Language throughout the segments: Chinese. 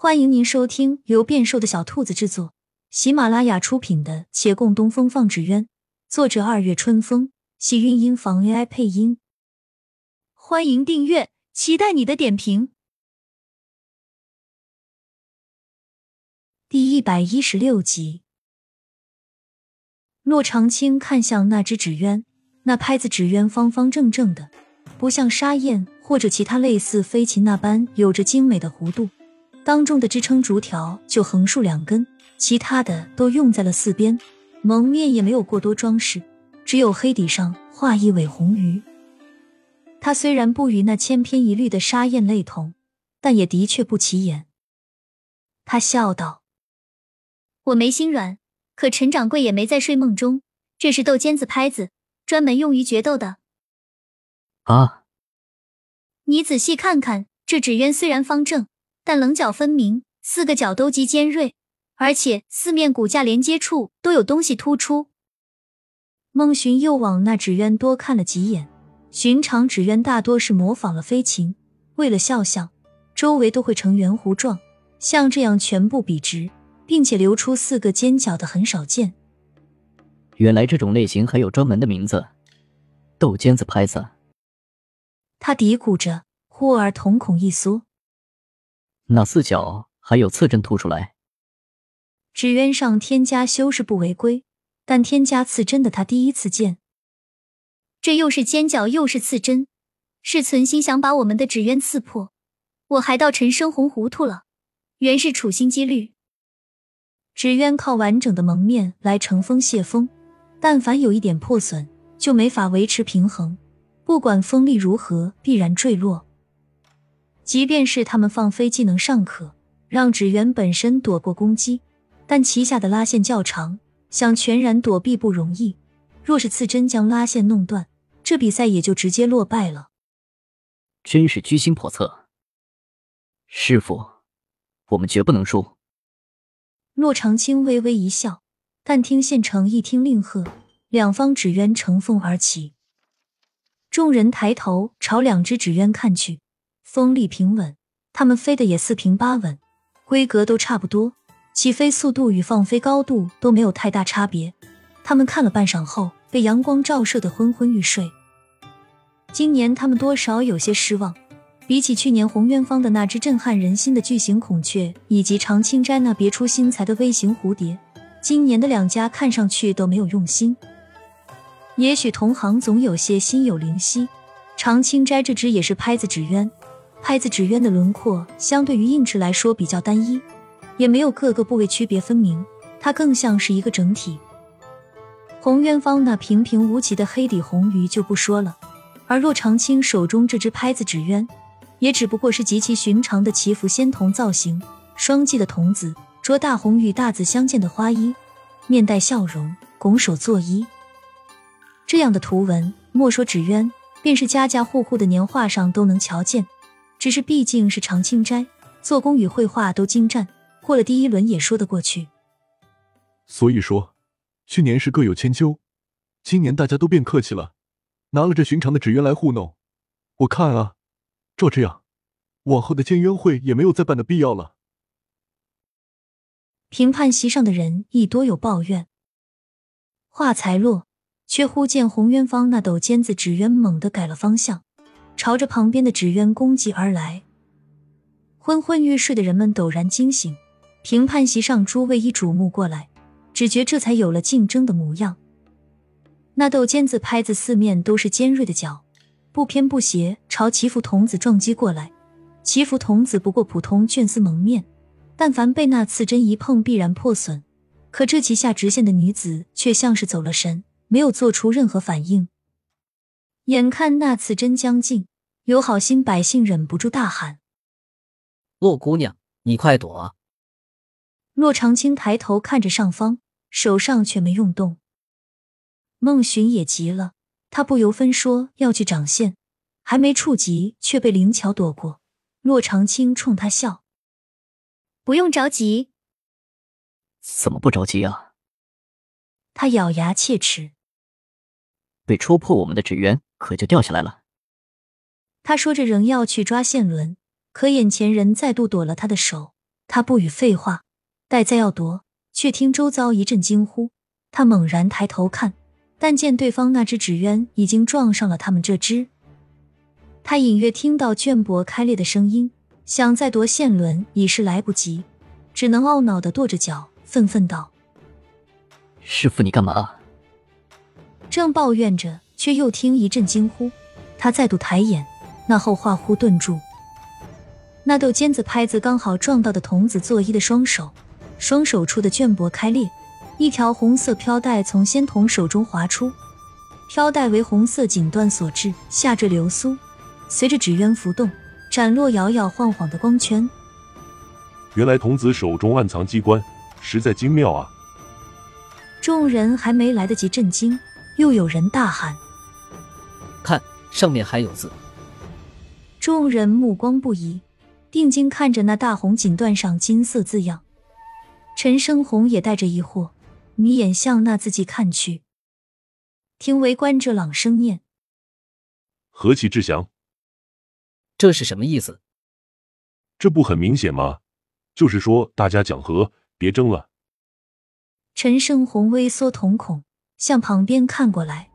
欢迎您收听由变瘦的小兔子制作、喜马拉雅出品的《且共东风放纸鸢》，作者二月春风，喜韵音房 AI 配音。欢迎订阅，期待你的点评。第一百一十六集，骆长青看向那只纸鸢，那拍子纸鸢方方正正的，不像沙燕或者其他类似飞禽那般有着精美的弧度。当中的支撑竹条就横竖两根，其他的都用在了四边。蒙面也没有过多装饰，只有黑底上画一尾红鱼。它虽然不与那千篇一律的沙燕类同，但也的确不起眼。他笑道：“我没心软，可陈掌柜也没在睡梦中。这是豆尖子拍子，专门用于决斗的。”啊！你仔细看看，这纸鸢虽然方正。但棱角分明，四个角都极尖锐，而且四面骨架连接处都有东西突出。孟寻又往那纸鸢多看了几眼，寻常纸鸢大多是模仿了飞禽，为了肖像，周围都会呈圆弧状，像这样全部笔直，并且留出四个尖角的很少见。原来这种类型还有专门的名字，豆尖子拍子。他嘀咕着，忽而瞳孔一缩。那四角还有刺针凸出来，纸鸢上添加修饰不违规，但添加刺针的他第一次见。这又是尖角又是刺针，是存心想把我们的纸鸢刺破。我还到陈生红糊涂了，原是处心积虑。纸鸢靠完整的蒙面来乘风泄风，但凡有一点破损，就没法维持平衡，不管风力如何，必然坠落。即便是他们放飞技能尚可，让纸鸢本身躲过攻击，但旗下的拉线较长，想全然躲避不容易。若是刺针将拉线弄断，这比赛也就直接落败了。真是居心叵测，师傅，我们绝不能输。骆长青微微一笑，但听县城一听令喝，两方纸鸢乘风而起，众人抬头朝两只纸鸢看去。风力平稳，它们飞的也四平八稳，规格都差不多，起飞速度与放飞高度都没有太大差别。他们看了半晌后，被阳光照射的昏昏欲睡。今年他们多少有些失望，比起去年红渊方的那只震撼人心的巨型孔雀，以及长青斋那别出心裁的微型蝴蝶，今年的两家看上去都没有用心。也许同行总有些心有灵犀，长青斋这只也是拍子纸鸢。拍子纸鸢的轮廓相对于硬翅来说比较单一，也没有各个部位区别分明，它更像是一个整体。红渊方那平平无奇的黑底红鱼就不说了，而骆长青手中这只拍子纸鸢，也只不过是极其寻常的祈福仙童造型，双髻的童子着大红与大紫相间的花衣，面带笑容，拱手作揖。这样的图文，莫说纸鸢，便是家家户户的年画上都能瞧见。只是毕竟是长青斋，做工与绘画都精湛，过了第一轮也说得过去。所以说，去年是各有千秋，今年大家都变客气了，拿了这寻常的纸鸢来糊弄。我看啊，照这样，往后的监约会也没有再办的必要了。评判席上的人亦多有抱怨。话才落，却忽见洪渊方那斗尖子纸鸢猛地改了方向。朝着旁边的纸鸢攻击而来，昏昏欲睡的人们陡然惊醒，评判席上诸位一瞩目过来，只觉这才有了竞争的模样。那斗尖子拍子四面都是尖锐的角，不偏不斜朝祈福童子撞击过来。祈福童子不过普通绢丝蒙面，但凡被那刺针一碰，必然破损。可这旗下直线的女子却像是走了神，没有做出任何反应。眼看那刺针将近，有好心百姓忍不住大喊：“洛姑娘，你快躲！”洛长青抬头看着上方，手上却没用动。孟寻也急了，他不由分说要去掌线，还没触及，却被灵巧躲过。洛长青冲他笑：“不用着急。”“怎么不着急啊？”他咬牙切齿：“被戳破我们的纸鸢。”可就掉下来了。他说着，仍要去抓线轮，可眼前人再度躲了他的手，他不语废话，待再要夺，却听周遭一阵惊呼。他猛然抬头看，但见对方那只纸鸢已经撞上了他们这只。他隐约听到绢帛开裂的声音，想再夺线轮已是来不及，只能懊恼的跺着脚，愤愤道：“师傅，你干嘛？”正抱怨着，却又听一阵惊呼。他再度抬眼，那后话忽顿住。那斗尖子拍子刚好撞到的童子作揖的双手，双手处的绢帛开裂，一条红色飘带从仙童手中滑出，飘带为红色锦缎所制，下坠流苏。随着纸鸢浮动，斩落摇摇晃晃的光圈。原来童子手中暗藏机关，实在精妙啊！众人还没来得及震惊，又有人大喊：“看，上面还有字！”众人目光不移，定睛看着那大红锦缎上金色字样。陈胜红也带着疑惑，眯眼向那字迹看去。听围观者朗声念：“何其志祥！”这是什么意思？这不很明显吗？就是说大家讲和，别争了。陈胜红微缩瞳孔，向旁边看过来。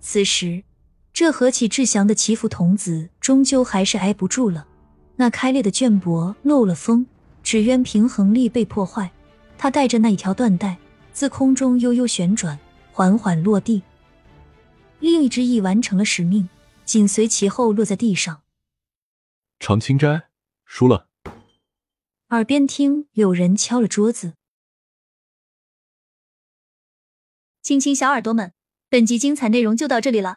此时，这何其志祥的祈福童子，终究还是挨不住了。那开裂的绢帛漏了风，纸鸢平衡力被破坏。他带着那一条缎带，自空中悠悠旋转，缓缓落地。另一只翼完成了使命。紧随其后落在地上。长青斋输了。耳边听有人敲了桌子。亲亲小耳朵们，本集精彩内容就到这里了，